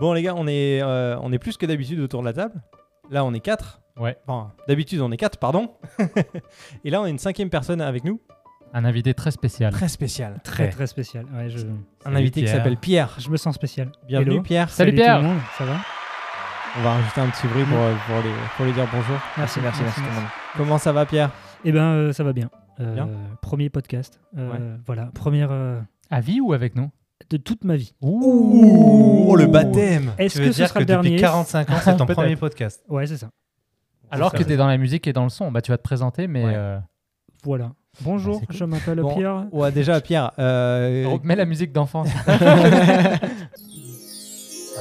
Bon les gars, on est, euh, on est plus que d'habitude autour de la table. Là on est 4. Ouais. Enfin, d'habitude on est 4, pardon. Et là on a une cinquième personne avec nous. Un invité très spécial. Très spécial. Très très spécial. Ouais, je, Un invité qui s'appelle Pierre. je me sens spécial. Bienvenue Hello. Pierre. Salut, tout Pierre. le monde, ça va? On va rajouter un petit bruit pour, euh, pour, les, pour lui dire bonjour. Merci, merci, merci. tout le monde. Comment ça va Pierre? Eh ben, euh, ça va bien. Euh, Bien? Premier podcast. Euh, Voilà, première euh, À vie ou avec nous? De toute ma vie. Ouh, oh, le baptême Est-ce que ce dire sera que le dernier depuis 45 ans, c'est ton premier podcast Ouais, c'est ça. Alors que c'est- tu es dans la musique et dans le son, bah tu vas te présenter, mais Ouais. euh, Voilà. Bonjour, Ah, cool. je m'appelle Bon, Pierre. Ouais déjà Pierre. euh, mets la musique d'enfance.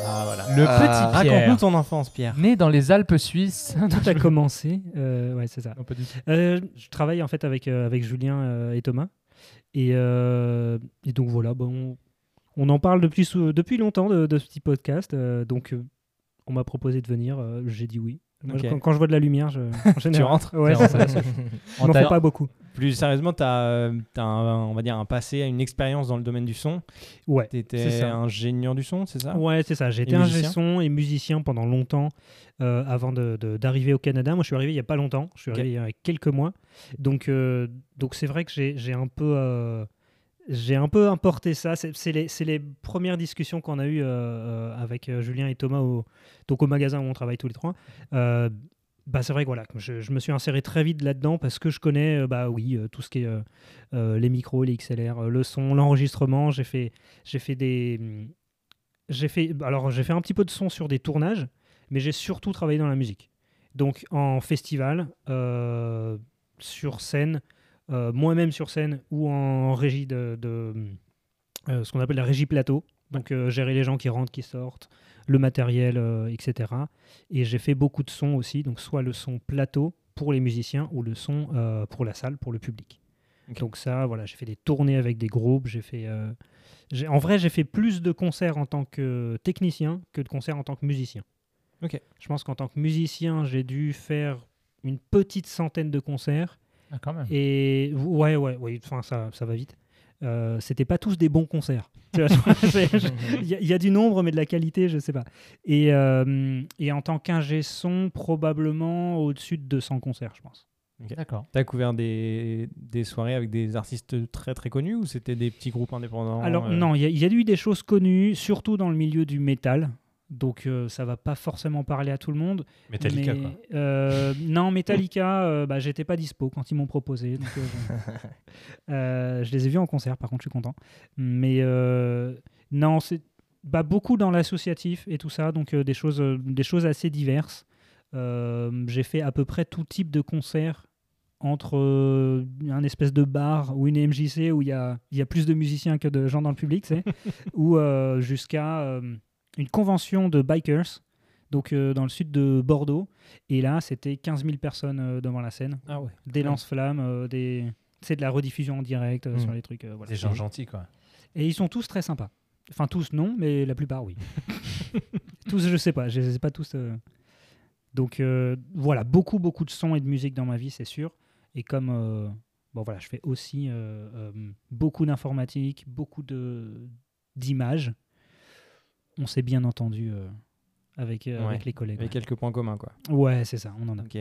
ah, voilà. Le Ah, petit Pierre, Raconte-nous ton enfance Pierre. né dans les Alpes suisses. Tout a commencé. Euh, ouais, c'est ça. Euh, je travaille en fait avec, euh, avec Julien euh, et Thomas. Et, euh, et donc voilà, bon, on en parle depuis, depuis longtemps de, de ce petit podcast. euh, donc euh, on m'a proposé de venir, euh, j'ai dit oui. Moi, Ok. quand, quand je vois de la lumière, je, en général, rentres Ouais, c'est ça. On Je m'en fais pas beaucoup. Plus sérieusement, tu as, un, on va dire un passé, une expérience dans le domaine du son. Ouais. Tu c'est étais ça. ingénieur du son, c'est ça? Ouais, c'est ça. J'ai Et été ingé musicien? son et musicien pendant longtemps euh, avant de- de- d'arriver au Canada. Moi, je suis arrivé il y a pas longtemps. Je suis Ok. arrivé il y a quelques mois. Donc, euh, donc c'est vrai que j'ai j'ai un peu. euh, j'ai un peu importé ça. C'est les, premières discussions qu'on a eues euh, avec euh, Julien et Thomas au, donc au magasin où on travaille tous les trois. Euh, bah, c'est vrai que voilà, je, me suis inséré très vite là-dedans parce que je connais, bah oui, tout ce qui est les micros, les XLR, le son, l'enregistrement. J'ai fait, fait des, fait, alors j'ai fait un petit peu de son sur des tournages, mais j'ai surtout travaillé dans la musique. Donc en festival, sur scène, moi-même sur scène ou en régie de, de, euh, ce qu'on appelle la régie plateau. Donc euh, gérer les gens qui rentrent, qui sortent, le matériel, euh, etc. Et j'ai fait beaucoup de sons aussi, donc soit le son plateau pour les musiciens ou le son euh, pour la salle, pour le public. Donc ça, voilà, j'ai fait des tournées avec des groupes, j'ai fait... euh, en vrai, j'ai fait plus de concerts en tant que technicien que de concerts en tant que musicien. Ok. Je pense qu'en tant que musicien, j'ai dû faire une petite centaine de concerts. Ah, quand même. Et ouais, ouais, ouais, enfin, ça, ça va vite. Euh, C'était pas tous des bons concerts. Il y, a- il y a du nombre, mais de la qualité, je sais pas. Et, euh, et en tant qu'ingé son, probablement au-dessus de 200 concerts, je pense. D'accord. T'as couvert des, des soirées avec des artistes très très connus ou c'était des petits groupes indépendants Alors euh, non, il y, y a eu des choses connues, surtout dans le milieu du métal. Donc euh, ça va pas forcément parler à tout le monde. Metallica, mais, quoi. euh, non, Metallica, euh, bah, j'étais pas dispo quand ils m'ont proposé. donc, euh. Euh, je les ai vus en concert, par contre, je suis content. Mais non, c'est bah, beaucoup dans l'associatif et tout ça, donc des, choses, des choses assez diverses. J'ai fait à peu près tout type de concert entre un espèce de bar ou une MJC où il y a, y a plus de musiciens que de gens dans le public, sais, ou jusqu'à une convention de bikers, donc euh, dans le sud de Bordeaux. Et là, c'était 15 000 personnes euh, devant la scène, Ah ouais. des lance-flammes, euh, des... c'est de la rediffusion en direct euh, Mm. sur les trucs. euh, voilà. Des gens gentils, quoi. Et ils sont tous très sympas. Enfin, tous non, mais la plupart oui. tous, je sais pas, je les ai pas tous. euh. Donc euh, voilà, beaucoup, beaucoup de sons et de musique dans ma vie, c'est sûr. Et comme euh, bon voilà, je fais aussi euh, euh, beaucoup d'informatique, beaucoup de d'images. On s'est bien entendu euh, avec, euh, Ouais, avec les collègues. Avec quelques points communs quoi. Ouais, Ouais, c'est ça, on en a. Ok.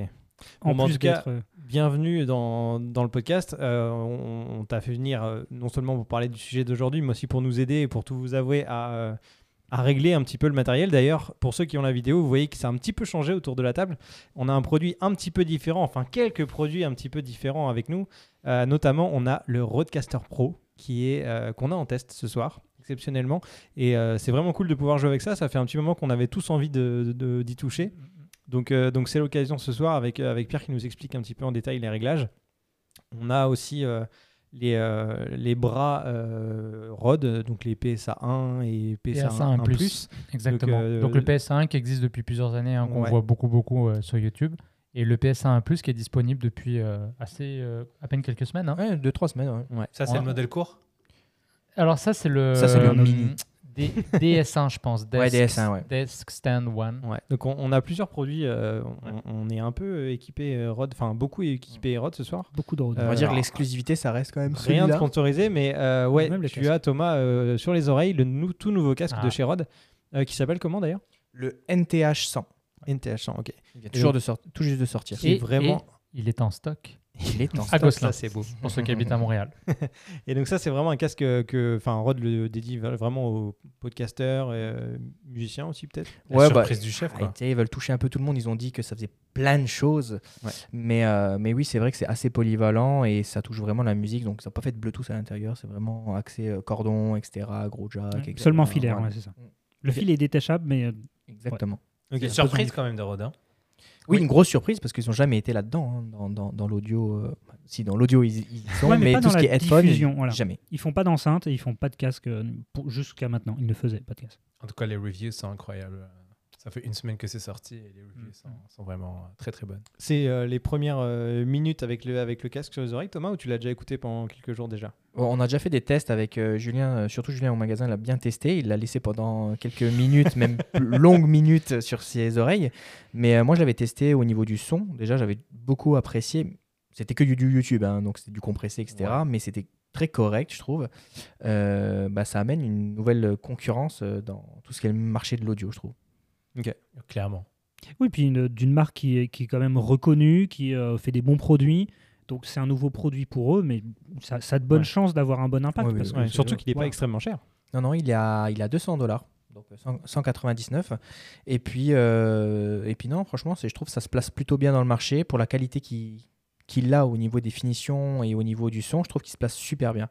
En Bon, en plus tout cas, euh, Bienvenue dans, dans le podcast. Euh, on on t'a fait venir non seulement pour parler du sujet d'aujourd'hui, mais aussi pour nous aider et pour tout vous avouer à, à régler un petit peu le matériel. D'ailleurs, pour ceux qui ont la vidéo, vous voyez que ça a un petit peu changé autour de la table. On a un produit un petit peu différent, enfin quelques produits un petit peu différents avec nous. Euh, notamment, on a le Rodecaster Pro qui est euh, qu'on a en test ce soir exceptionnellement et euh, c'est vraiment cool de pouvoir jouer avec ça. Ça fait un petit moment qu'on avait tous envie de- de- d'y toucher. Donc, euh, donc c'est l'occasion ce soir avec, euh, avec Pierre qui nous explique un petit peu en détail les réglages. On a aussi euh, les, euh, les bras euh, ROD, donc les PSA 1 et PSA, PSA 1 1 plus. Exactement. Donc, euh, Donc, le PS1 qui existe depuis plusieurs années, hein, qu'on Ouais. voit beaucoup, beaucoup euh, sur YouTube. Et le PS1 Plus qui est disponible depuis euh, assez, euh, à peine quelques semaines. hein. Ouais, deux, trois semaines. ouais. Ouais. Ça, c'est Ouais. le modèle court? Alors ça, c'est le, Ça, c'est le euh, mini. D- DS1, je pense. Ouais, Desk- DS1, ouais. Desk Stand One. Ouais. Donc on, on a plusieurs produits. euh, on, on est un peu euh, équipé euh, ROD, enfin beaucoup équipé ROD ce soir. beaucoup de. Euh, On va dire alors, que l'exclusivité, ça reste quand même Rien de sponsorisé, mais euh, ouais, Même tu as Thomas euh, sur les oreilles le nou- tout nouveau casque Ah. de chez Rod. Euh, qui s'appelle comment d'ailleurs? Le NTH 100. NTH 100, ok. Il vient toujours de sort- tout juste de sortir. Qui est vraiment- et il est en stock Il est en à stock. Gosselin, Ça, c'est beau. pour ceux qui habitent à Montréal. Et donc ça, c'est vraiment un casque que, enfin, Rod le dédie vraiment aux podcasteurs, et, euh, musiciens aussi peut-être? La Ouais, bah, surprise du chef, Ah, quoi. sais, ils veulent toucher un peu tout le monde. Ils ont dit que ça faisait plein de choses. Ouais. Mais, euh, mais oui, c'est vrai que c'est assez polyvalent et ça touche vraiment la musique. Donc, ça n'a pas fait de Bluetooth à l'intérieur. C'est vraiment axé euh, cordon, etc., gros jack. Ouais, etc. Seulement filaire, ouais, c'est ça. Mm. Le fil est détachable, mais euh, Exactement. Ok. Une surprise quand même de Rodin. Oui, Oui. une grosse surprise parce qu'ils n'ont jamais été là-dedans, hein, dans, dans, dans l'audio. euh, si, dans l'audio, ils, ils sont, Ouais, mais mais, pas tout dans ce qui est headphone, diffusion, voilà. jamais. ils font pas d'enceinte et ils font pas de casque euh, jusqu'à maintenant. Ils ne faisaient pas de casque. En tout cas, les reviews sont incroyables. Ça fait une semaine que c'est sorti et les reviews Mm. sont, sont vraiment euh, très très bonnes. C'est euh, les premières euh, minutes avec le, avec le casque sur les oreilles, Thomas, ou tu l'as déjà écouté pendant quelques jours déjà? Bon, On a déjà fait des tests avec euh, Julien, surtout Julien au magasin, il l'a bien testé. Il l'a laissé pendant quelques minutes, même longues minutes sur ses oreilles. Mais euh, moi, je l'avais testé au niveau du son. Déjà, j'avais beaucoup apprécié. C'était que du, du YouTube, hein, donc c'était du compressé, etc. Mais c'était très correct, je trouve. Euh, bah, ça amène une nouvelle concurrence dans tout ce qui est le marché de l'audio, je trouve. Clairement. Oui, puis une- d'une marque qui est, qui est quand même reconnue, qui euh, fait des bons produits. Donc c'est un nouveau produit pour eux, mais ça, ça a de bonnes Ouais. chances d'avoir un bon impact. Parce Ouais, Surtout qu'il n'est pas extrêmement cher. Non, non, il est à, il est à 200 dollars. Donc euh, 100 199. Et puis, euh, et puis non, franchement, c'est- je trouve que ça se place plutôt bien dans le marché pour la qualité qu'il qu'il a au niveau des finitions et au niveau du son. Je trouve qu'il se place super bien.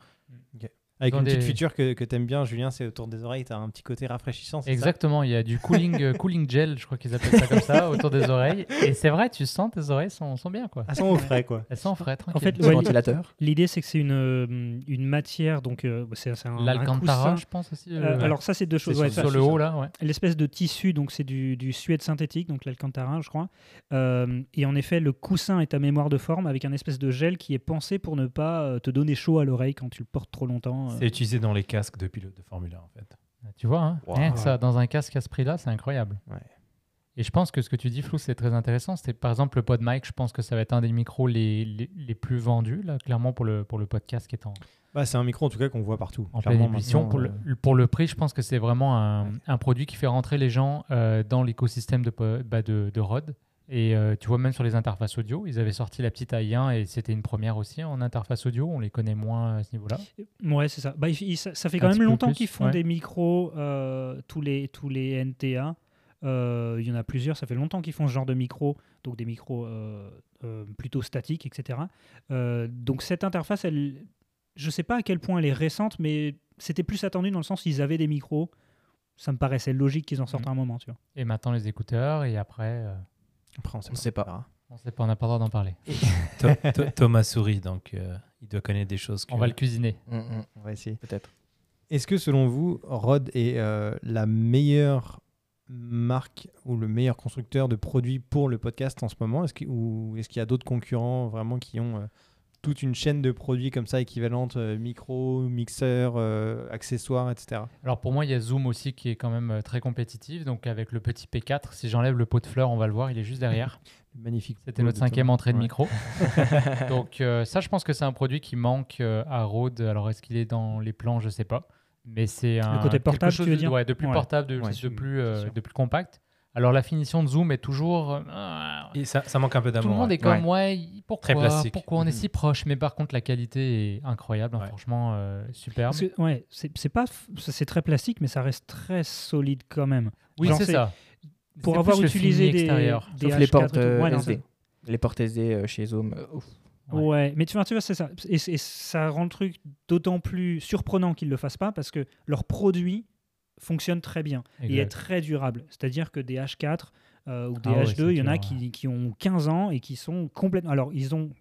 Avec une petite feature que, que t'aimes bien, Julien, c'est autour des oreilles, t'as un petit côté rafraîchissant. Exactement, il y a du cooling, euh, cooling gel, je crois qu'ils appellent ça comme ça, autour des oreilles. Et c'est vrai, tu sens tes oreilles sont, sont bien, quoi. Ah, sans au frais, quoi. Elles sont frais, tranquille. fait, Le Ouais, ventilateur. L'idée, c'est que c'est une, euh, une matière, donc euh, c'est c'est un, L'Alcantara, je pense aussi. Euh, euh, alors ça, c'est deux choses. sur, ouais, ça, sur le haut, là, ouais. L'espèce de tissu, donc c'est du, du suède synthétique, donc l'Alcantara, je crois. Euh, et en effet, le coussin est à mémoire de forme avec un espèce de gel qui est pensé pour ne pas te donner chaud à l'oreille quand tu le portes trop longtemps. Euh. C'est utilisé dans les casques de pilotes de Formule 1 en fait. Tu vois, hein, Wow. rien que ça, dans un casque à ce prix-là, c'est incroyable. Ouais. Et je pense que ce que tu dis, Flou, c'est très intéressant. C'est par exemple le PodMic, je pense que ça va être un des micros les, les, les plus vendus, là, clairement, pour le, pour le podcast qui est en, Bah, c'est un micro en tout cas qu'on voit partout. en pleine maintenant, Pour, euh, le, pour le prix, je pense que c'est vraiment un, un produit qui fait rentrer les gens euh, dans l'écosystème de, bah, de, de Rode. Et euh, tu vois, même sur les interfaces audio, ils avaient sorti la petite AI1 et c'était une première aussi en interface audio. On les connaît moins à ce niveau-là. Ouais, c'est ça. Bah, il- il- ça, ça fait quand même longtemps qu'ils font ouais. des micros, euh, tous, les, tous les NTA. Euh, Il y en a plusieurs, ça fait longtemps qu'ils font ce genre de micros, donc des micros euh, euh, plutôt statiques, etc. Euh, donc cette interface, elle, je sais pas à quel point elle est récente, mais c'était plus attendu dans le sens qu'ils avaient des micros. Ça me paraissait logique qu'ils en sortent Mhm. un moment, tu vois. Et maintenant les écouteurs et après, euh, Après, on sait On sait pas. on sait pas, on n'a pas le droit d'en parler. Tho- Tho- Thomas sourit, donc euh, il doit connaître des choses. Que... On va le cuisiner. Mm, mm, On va essayer. Peut-être. Est-ce que selon vous, Rod est euh, la meilleure marque ou le meilleur constructeur de produits pour le podcast en ce moment? Est-ce ou est-ce qu'il y a d'autres concurrents vraiment qui ont euh, toute une chaîne de produits comme ça équivalente, euh, micro, mixeur, euh, accessoires, etc. Alors pour moi, il y a Zoom aussi qui est quand même euh, très compétitif. Donc avec le petit P4, si j'enlève le pot de fleurs, on va le voir, il est juste derrière. Magnifique. C'était notre cinquième entrée de Ouais. micro. Donc euh, ça, je pense que c'est un produit qui manque euh, à Rode. Alors est-ce qu'il est dans les plans? Je sais pas. Mais c'est un côté quelque portable, chose tu veux de, dire? ouais, de plus Ouais. portable, de, Ouais, de Zoom, plus, c'est euh, sûr. de plus compact. Alors la finition de Zoom est toujours. euh, Et ça, ça manque un peu d'amour. tout le monde est comme ouais, pourquoi, Très plastique. pourquoi on est Mhm. si proche? Mais par contre, la qualité est incroyable, hein, Ouais. franchement euh, superbe. Parce que, ouais, c'est pas, c'est très plastique, mais ça reste très solide quand même. Oui, c'est ça. Pour avoir utilisé des, Sauf les H4 portes euh, Ouais, non, SD. Les portes SD euh, chez Zoom. euh, ouf. Ouais. Ouais. mais tu vois, tu vois c'est ça. Et, et ça rend le truc d'autant plus surprenant qu'ils ne le fassent pas parce que leur produit fonctionne très bien et est très durable. C'est-à-dire que des H4 euh, ou des Ah ouais, H2, c'est il y en a qui, qui ont 15 ans et qui sont complètement. Alors, ils ont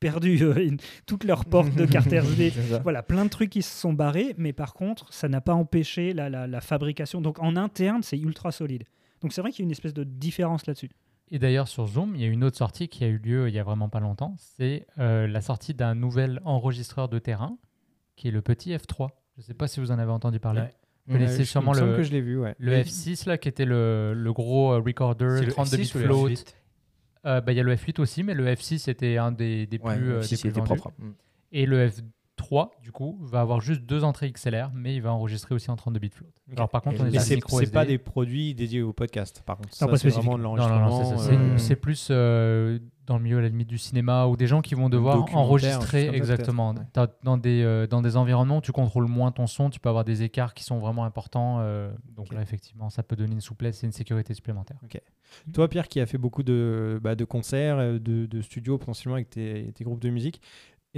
perdu euh, une- toutes leurs portes de carte SD. Voilà, plein de trucs qui se sont barrés, mais par contre, ça n'a pas empêché la, la- la fabrication. Donc, en interne, c'est ultra solide. Donc, c'est vrai qu'il y a une espèce de différence là-dessus. Et d'ailleurs, sur Zoom, il y a une autre sortie qui a eu lieu il y a vraiment pas longtemps. C'est euh, la sortie d'un nouvel enregistreur de terrain, qui est le petit F3. Je ne sais pas si vous en avez entendu parler. Ouais. Vous connaissez sûrement il me semble le, que je l'ai vu, ouais. le F6, là, qui était le, le gros euh, recorder, le 32 bits F6 ou le float. F8? Euh, bah, Il y a le F8 aussi, mais le F6 était un des, des Ouais, plus, euh, des plus vendus. propre. Et le F3, 3, du coup, va avoir juste deux entrées XLR, mais il va enregistrer aussi en 32 bits float. Ok. Alors par contre, on est c'est micro c'est SD. pas des produits dédiés au podcast, par contre. Ça, pas c'est spécifique. vraiment de Non, non, non, c'est euh, C'est- plus euh, dans le milieu à la limite du cinéma ou des gens qui vont devoir enregistrer exactement. Dans des, euh, dans des environnements où tu contrôles moins ton son, tu peux avoir des écarts qui sont vraiment importants. euh, donc là, effectivement, ça peut donner une souplesse et une sécurité supplémentaire. Toi, Pierre, qui a fait beaucoup de, bah, de concerts, de, de studios potentiellement avec tes, tes groupes de musique,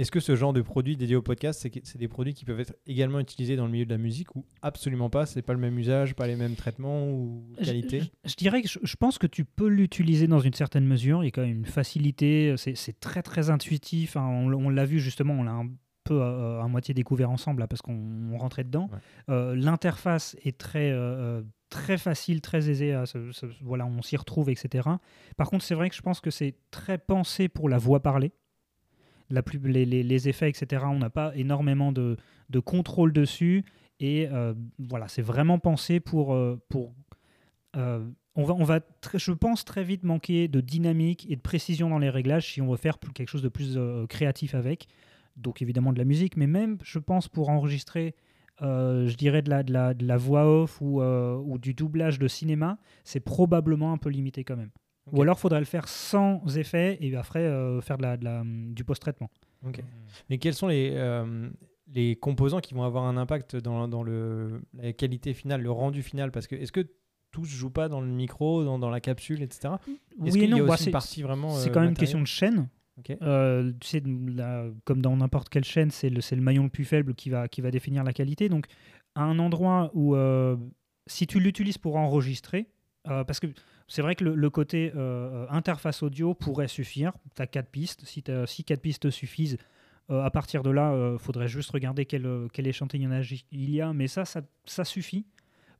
est-ce que ce genre de produits dédiés au podcast, c'est des produits qui peuvent être également utilisés dans le milieu de la musique ou absolument pas? C'est pas le même usage, pas les mêmes traitements ou Je- qualité? Je, je dirais que je, je pense que tu peux l'utiliser dans une certaine mesure. Il y a quand même une facilité. C'est très très intuitif. hein. On, l'a vu justement. On l'a un peu euh, à moitié découvert ensemble là, parce qu'on on rentrait dedans. Ouais. Euh, L'interface est très euh, euh, très facile, très à se- voilà, on s'y retrouve, etc. Par contre, c'est vrai que je pense que c'est très pensé pour la voix parlée. La plus, les, les- les effets, etc. On n'a pas énormément de, de contrôle dessus. Et euh, voilà, c'est vraiment pensé pour, euh, pour euh, on va, on va je pense très vite manquer de dynamique et de précision dans les réglages si on veut faire quelque chose de plus créatif avec. Donc évidemment de la musique, mais même, je pense, pour enregistrer, je dirais, de la, de la, de la voix off ou, ou du doublage de cinéma, c'est probablement un peu limité quand même. Ou alors, faudrait le faire sans effet et après euh, faire de la, de la- du post-traitement. Ok. Mais quels sont les, euh, les composants qui vont avoir un impact dans, dans le, la qualité finale, le rendu final? Parce que est-ce que tout se joue pas dans le micro, dans, dans la capsule, etc. Est-ce Oui qu'il et y a non, bah, aussi une c'est- partie vraiment C'est euh, quand même une question de chaîne. Ok. Euh, tu sais, la- comme dans n'importe quelle chaîne, c'est le, c'est le maillon le plus faible qui va, qui va définir la qualité. Donc, à un endroit où, euh, si tu l'utilises pour enregistrer, euh, parce que c'est vrai que le, côté euh, interface audio pourrait suffire. Tu as quatre pistes. Si, t'as- si quatre pistes te suffisent, euh, à partir de là, il faudrait juste regarder quel, euh, échantillonnage il y a. Mais ça, ça, suffit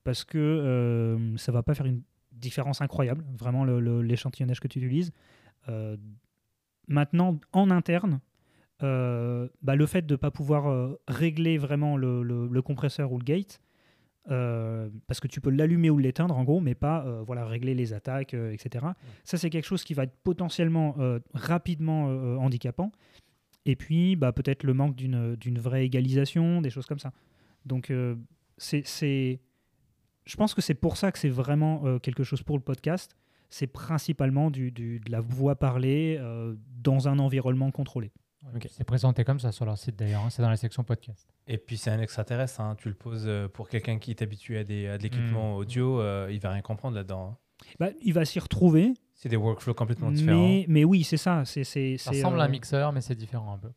parce que euh, ça va pas faire une différence incroyable, vraiment, l'échantillonnage que tu utilises. Euh, maintenant, en interne, euh, bah, le fait de ne pas pouvoir euh, régler vraiment le compresseur ou le gate, euh, parce que tu peux l'allumer ou l'éteindre en gros, mais pas euh, voilà, régler les attaques, euh, etc. Ça, c'est quelque chose qui va être potentiellement rapidement handicapant. Et puis, bah, peut-être le manque d'une d'une vraie égalisation, des choses comme ça. Donc, c'est, c'est- je pense que c'est pour ça que c'est vraiment quelque chose pour le podcast. C'est principalement du, du- de la voix parlée dans un environnement contrôlé. C'est présenté comme ça sur leur site d'ailleurs, hein, c'est dans la section podcast. Et puis c'est un extraterrestre, hein. tu le poses euh, pour quelqu'un qui est habitué à, des, à de l'équipement audio, euh, il va rien comprendre là-dedans. hein. Bah, il va s'y retrouver, C'est des workflows complètement différents. mais, mais oui, c'est ça. C'est, Ça ressemble à euh, un mixeur, mais c'est différent un peu.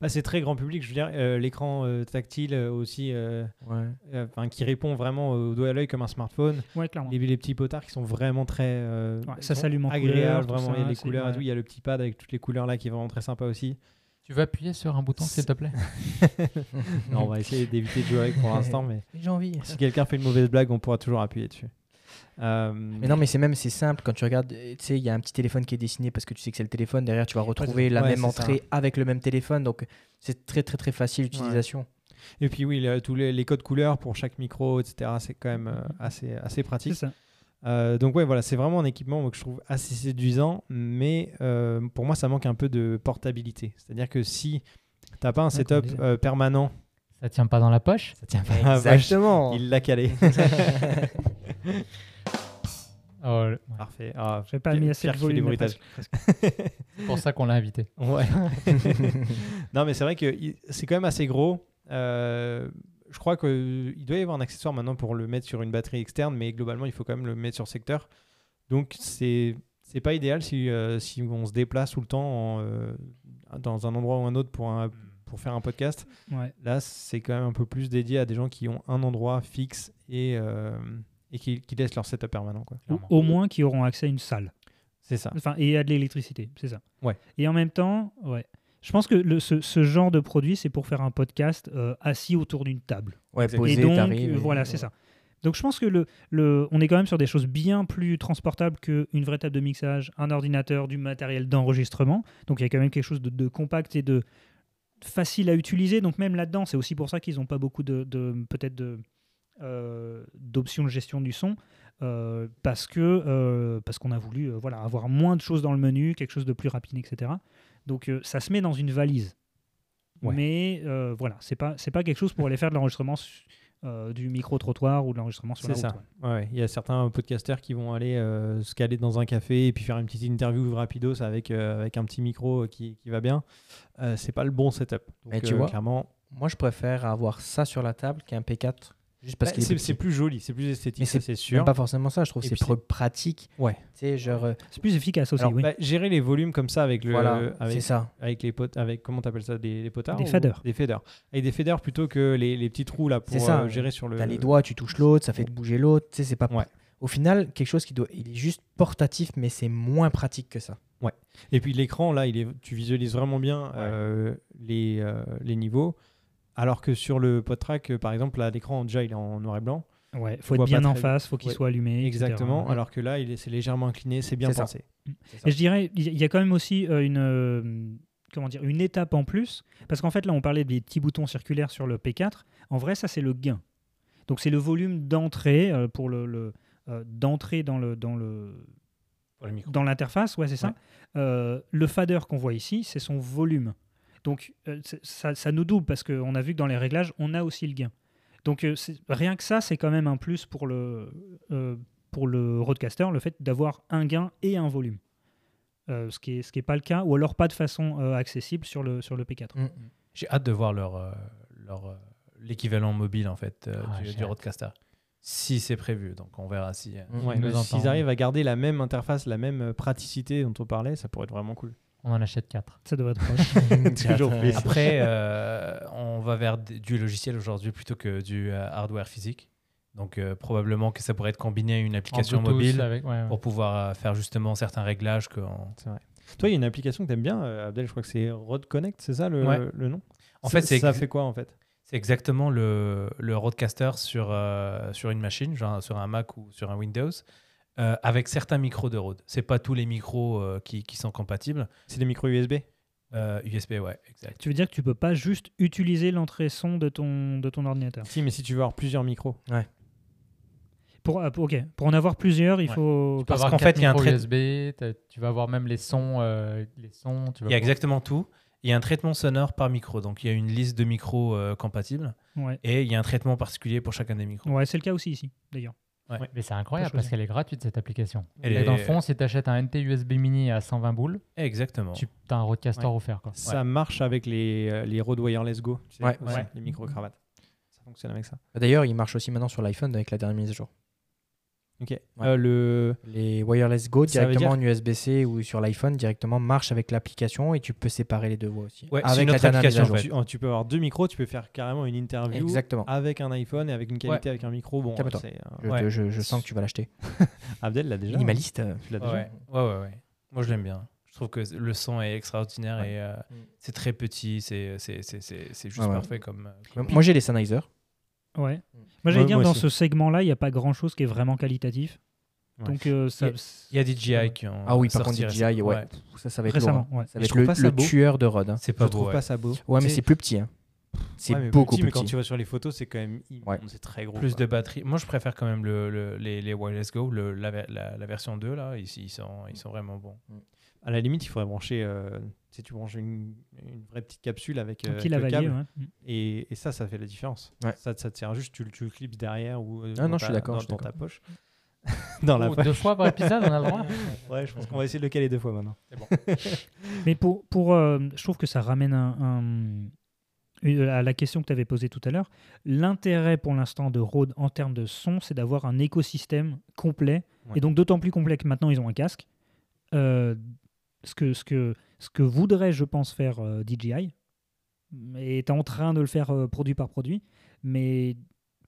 Bah, c'est très grand public, je veux dire, euh, l'écran euh, tactile euh, aussi, euh, Ouais. euh, enfin, qui répond vraiment au doigt à l'œil comme un smartphone. Ouais, clairement. Les, les petits potards qui sont vraiment très euh, Ouais, ça s'allume agréables, couleur, vraiment, il y a ça, les couleurs et tout. Il y a le petit pad avec toutes les couleurs là qui est vraiment très sympa aussi. Tu veux appuyer sur un bouton, s'il te plaît? Non, on va essayer d'éviter de jouer avec pour l'instant, mais J'ai envie. si quelqu'un fait une mauvaise blague, on pourra toujours appuyer dessus. Euh, Mais non, mais c'est même c'est simple quand tu regardes. euh, Tu sais, il y a un petit téléphone qui est dessiné parce que tu sais que c'est le téléphone. Derrière, tu vas retrouver la ouais, même entrée avec le même téléphone. Donc, c'est très très très facile d'utilisation. Et puis oui, le- tous les, les codes couleurs pour chaque micro, etc. C'est quand même euh, assez, assez pratique. ça. Euh, donc ouais, voilà, c'est vraiment un équipement moi, que je trouve assez séduisant, mais euh, pour moi, ça manque un peu de portabilité. C'est-à-dire que si t'as pas un Ouais, setup euh, permanent, Ça tient pas dans la poche ça tient pas à la vache, Exactement. il l'a calé. Oh, le- Parfait. Ah, J'ai pas mis assez Pierre de volume. C'est pour ça qu'on l'a invité. Ouais. non, mais c'est vrai que c'est quand même assez gros. Euh, je crois qu'il doit y avoir un accessoire maintenant pour le mettre sur une batterie externe, mais globalement, il faut quand même le mettre sur secteur. Donc, c'est c'est pas idéal si, euh, si on se déplace tout le temps en, euh, dans un endroit ou un autre pour, un- pour faire un podcast. Ouais. Là, c'est quand même un peu plus dédié à des gens qui ont un endroit fixe et, euh, et qui, qui laissent leur setup permanent. quoi. Ou au moins qui auront accès à une salle. C'est ça. Enfin, et à de l'électricité, c'est ça. Ouais. Et en même temps, ouais. Je pense que le- ce, ce genre de produit, c'est pour faire un podcast euh, assis autour d'une table. Ouais, posé, et donc, euh, et- voilà, c'est ça. Donc je pense que le, le, on est quand même sur des choses bien plus transportables qu'une vraie table de mixage, un ordinateur, du matériel d'enregistrement. Donc il y a quand même quelque chose de, de compact et de facile à utiliser. Donc même là-dedans, c'est aussi pour ça qu'ils n'ont pas beaucoup de, de- peut-être de euh, d'options de gestion du son. euh, parce que euh, parce qu'on a voulu euh, voilà avoir moins de choses dans le menu, quelque chose de plus rapide, etc. Donc euh, ça se met dans une valise. Ouais. Mais euh, voilà, c'est pas c'est pas quelque chose pour aller faire de l'enregistrement su- euh, du micro trottoir ou de l'enregistrement sur la C'est route. ça. ouais. Ouais, il y a certains podcasters qui vont aller euh, se caler dans un café et puis faire une petite interview rapidos avec, euh, avec un petit micro qui, qui va bien. Euh, c'est pas le bon setup. Donc, Mais tu euh, vois, clairement, Moi, je préfère avoir ça sur la table qu'un P4. Juste parce bah, c'est plus c'est joli, c'est plus esthétique, Mais ça, c'est c'est Même sûr. pas forcément ça, je trouve Et que c'est plus pratique. Ouais. Sais, genre. euh, C'est plus efficace aussi, Alors, oui. bah, gérer les volumes comme ça avec le, voilà, c'est avec, ça. avec les potes, avec comment t'appelles ça, des, potards Des faders. Des faders. Avec des faders plutôt que les, les petits trous là pour C'est ça. euh, gérer sur le. T'as les doigts, tu touches l'autre, ça fait bouger l'autre. Tu sais, c'est pas. Ouais. Au final, quelque chose qui doit. Il est juste portatif, mais c'est moins pratique que ça. Et puis l'écran, là, il est, tu visualises vraiment bien euh, les, les niveaux. Alors que sur le PodTrack, euh, par exemple, là, l'écran, déjà, il est en noir et blanc. Ouais, faut être bien en face, faut qu'il Ouais. soit allumé. Exactement. Alors que là, il est, c'est légèrement incliné, c'est bien C'est pensé. Et je dirais, il y a quand même aussi euh, une, euh, comment dire, une étape en plus, parce qu'en fait là on parlait des petits boutons circulaires sur le P4. En vrai, ça c'est le gain. Donc c'est le volume d'entrée euh, pour le, le, euh, d'entrée dans le dans le dans l'interface, ouais c'est ça. Ouais. Le fader qu'on voit ici, c'est son volume. Donc euh, ça, ça nous double parce qu'on a vu que dans les réglages, on a aussi le gain. Donc euh, rien que ça, c'est quand même un plus pour le, euh, pour le roadcaster, le fait d'avoir un gain et un volume. Euh, ce qui n'est ce qui est pas le cas, ou alors pas de façon euh, accessible sur le, sur le P4. Mm. J'ai hâte de voir leur, leur, l'équivalent mobile en fait euh, Ah, du, hâte. Roadcaster. Si c'est prévu, donc on verra si. Mm. Ouais, S'ils arrivent à garder la même interface, la même praticité dont on parlait, ça pourrait être vraiment cool. On en achète 4. Ça devrait être proche. Toujours fait. Après, euh, on va vers du logiciel aujourd'hui plutôt que du euh, hardware physique. Donc euh, probablement que ça pourrait être combiné à une application Bluetooth, mobile avec- ouais, ouais. pour pouvoir euh, faire justement certains réglages. Que. C'est vrai. Toi, il y a une application que t'aimes bien, euh, Abdel, je crois que c'est Road Connect, c'est ça le, Ouais. le nom? En Ça- fait, c'est ça fait quoi en fait? C'est exactement le, le Roadcaster sur, euh, sur une machine, genre sur un Mac ou sur un Windows, euh, avec certains micros de Rode. C'est pas tous les micros euh, qui, qui sont compatibles. C'est des micros USB Euh, USB, ouais, exact. tu veux dire que tu peux pas juste utiliser l'entrée son de ton, de ton ordinateur? Si, mais si tu veux avoir plusieurs micros. pour, ah, ok, pour en avoir plusieurs, il Ouais. faut. Tu peux Parce qu'en fait, il y a un trait- USB, tu vas avoir même les sons. euh, les sons tu vas Il y a pouvoir- exactement tout. Il y a un traitement sonore par micro. Donc, il y a une liste de micros euh, compatibles Ouais, et il y a un traitement particulier pour chacun des micros. ouais c'est le cas aussi ici, d'ailleurs. Mais c'est incroyable parce qu'elle est gratuite cette application. Elle Et est- dans le fond, si tu achètes un NT USB mini à 120 boules, Exactement. tu as un roadcaster Ouais. offert. Quoi. Ça marche avec les, euh, les Rode Wireless Go, tu sais, Ouais. aussi, Ouais. les micro-cravates. Ça fonctionne avec ça. D'ailleurs, il marche aussi maintenant sur l'iPhone avec la dernière mise à jour. Ok. Euh, le... Les wireless Go Ça directement en USB-C ou sur l'iPhone directement marchent avec l'application et tu peux séparer les deux voix aussi. Ouais, c'est avec à application, en fait. tu, oh, tu peux avoir deux micros, tu peux faire carrément une interview Exactement. avec un iPhone et avec une qualité avec un micro. Bon, euh, Je, Ouais. te- je- je sens que tu vas l'acheter. Abdel l'a déjà. hein. Minimaliste. euh, Tu l'as Ouais, déjà. ouais, ouais, ouais. Moi, je l'aime bien. Je trouve que le son est extraordinaire Ouais. et euh, Mm. c'est très petit. C'est c'est- c'est- c'est- c'est juste Ouais, ouais. parfait comme. comme- Moi, j'ai les Sennheiser. Ouais. Mm. Moi, j'allais Ouais, dire, moi dans aussi. ce segment-là, il n'y a pas grand-chose qui est vraiment qualitatif. Ouais. Donc, euh, ça, Il y a des GI qui ont. Ah oui, par contre, sorti DJI, ouais. Pff, Ça, ça va être récemment. lourd. hein. ouais. Ça va Je être trouve le, pas ça le beau. tueur de Rod. hein. C'est Je pas trouve beau. pas ouais. ça beau. Ouais, mais c'est plus petit. hein. C'est Ouais, beaucoup petit, plus mais quand petit. tu vois sur les photos, c'est quand même Ouais. c'est très gros. Plus quoi. de batterie. Moi, je préfère quand même le, le- les, les Wireless Go, le- la, ver- la- la version 2, là. Ils, ils sont, ils sont vraiment bons. À la limite, il faudrait brancher. euh, tu sais, tu branches une, une vraie petite capsule avec, Un euh, avec le câble. ouais. Mm. Et, et ça, ça fait la différence. Ouais. Ça, ça te sert juste, tu, le- tu le clips derrière ou euh, Ah dans non, je suis d'accord, dans, je suis dans ta poche. dans la Oh, poche. deux fois par épisode, on a le droit. Ouais, je pense qu'on va essayer de le caler deux fois maintenant. Mais pour, pour euh, je trouve que ça ramène un, un- une- à la question que tu avais posée tout à l'heure. L'intérêt pour l'instant de Rode en termes de son, c'est d'avoir un écosystème complet. Ouais. Et donc d'autant plus complet que maintenant ils ont un casque. Euh, ce, que, ce, que, ce que voudrait, je pense, faire euh, DJI, est en train de le faire euh, produit par produit. Mais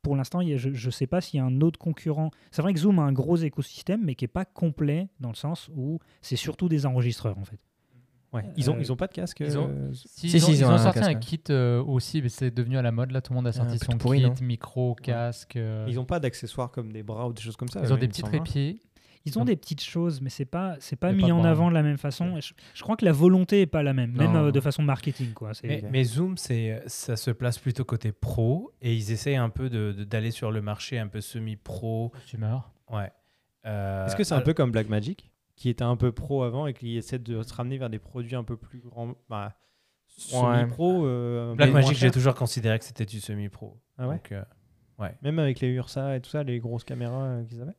pour l'instant, il y a- je ne sais pas s'il y a un autre concurrent. C'est vrai que Zoom a un gros écosystème, mais qui n'est pas complet dans le sens où c'est surtout des enregistreurs en fait. Ouais. Ils, ont, Euh, ils ont pas de casque ils ont- euh, Si, Si, ils, si, ont, ils ils ont ont un sorti casque, un kit euh, aussi, mais c'est devenu à la mode. Là, tout le monde a sorti son pourri, kit, micro, casque. euh, Ils ont pas d'accessoires comme des bras ou des choses comme ça. ils ont des petits trépieds. Ils ont des petites choses, mais c'est pas c'est pas Mais mis pas en avant de la même façon. Je, je crois que la volonté est pas la même, même euh, de façon marketing quoi. Mais, mais Zoom, c'est, ça se place plutôt côté pro et ils essayent un peu de, de- d'aller sur le marché un peu semi-pro. Consumer. Ouais. Euh, Est-ce que c'est un alors- peu comme Blackmagic, qui était un peu pro avant et qui essaie de se ramener vers des produits un peu plus grands, bah, semi-pro. euh, Blackmagic, j'ai toujours considéré que c'était du semi-pro. Ah ouais Donc, euh, Même avec les Ursa et tout ça, les grosses caméras euh, qu'ils avaient.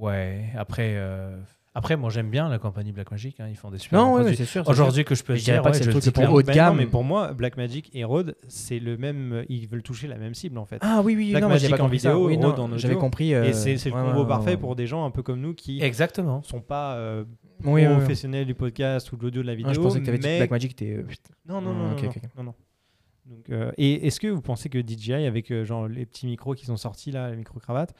Ouais. Après, euh, après, moi j'aime bien la compagnie Blackmagic. hein, ils font des super Non, ouais, c'est sûr. Aujourd'hui que je peux dire, pas que ouais, c'est le truc clairement- haut de gamme. mais pour moi, Blackmagic et Rode, c'est le même. Ils veulent toucher la même cible en fait. Ah oui, oui, Blackmagic en vidéo, Oui, Rode en audio. J'avais compris. et euh, c'est c'est le combo ouais, parfait pour des gens un peu comme nous qui Exactement. sont pas euh, Oui, professionnels du podcast ou de l'audio de la vidéo. Ah, je pensais que tu avais dit mais... que Blackmagic était. euh. Non, non, non, Ah, non, non. Donc, et est-ce que vous pensez que DJI, avec genre les petits micros qui sont sortis là, les micro cravates,